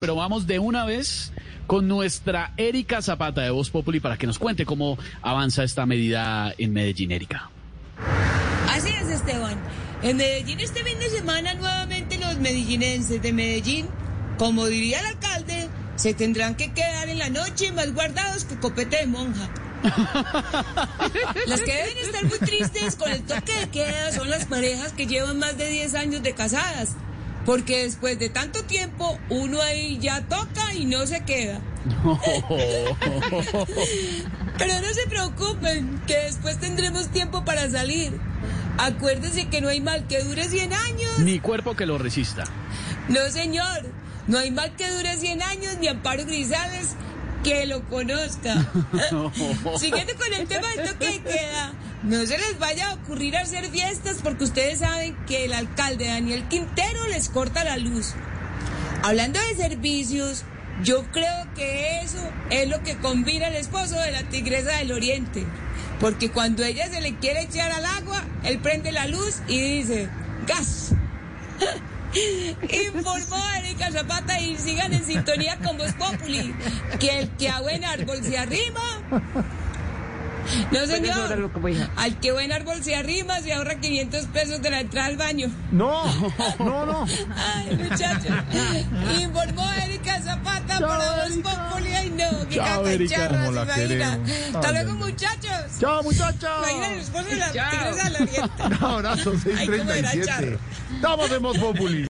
Pero vamos de una vez con nuestra Erika Zapata de Voz Populi para que nos cuente cómo avanza esta medida en Medellín, Erika. Así es, Esteban. En Medellín este fin de semana nuevamente los medellinenses de Medellín, como diría el alcalde, se tendrán que quedar en la noche más guardados que copete de monja. Las que deben estar muy tristes con el toque de queda son las parejas que llevan más de 10 años de casadas. Porque después de tanto tiempo, uno ahí ya toca y no se queda. Pero no se preocupen, que después tendremos tiempo para salir. Acuérdense que no hay mal que dure 100 años. Ni cuerpo que lo resista. No, señor. No hay mal que dure 100 años, ni Amparo Grisales que lo conozca. Siguiendo con el tema del toque no se les vaya a ocurrir hacer fiestas porque ustedes saben que el alcalde Daniel Quintero les corta la luz. Hablando de servicios, yo creo que eso es lo que combina el esposo de la tigresa del oriente. Porque cuando ella se le quiere echar al agua, él prende la luz y dice, gas. Informó Erika Zapata y sigan en sintonía con Voz Populi, que el que a buen árbol se arrima. No, señor. Al que buen árbol se arrima, se ahorra 500 pesos de la entrada al baño. No, no, no. Ay, muchachos. Informó Erika Zapata para Voz Populi. Ay, no, qué Chao, Erika, cacacharra, como la se imagina. queremos. Hasta luego, muchachos. Chao, muchachos. Imagina el esposo de la Chao. tigresa del oriente. Un abrazo, Ay, cómo era 637. charro. Estamos en Voz Populi.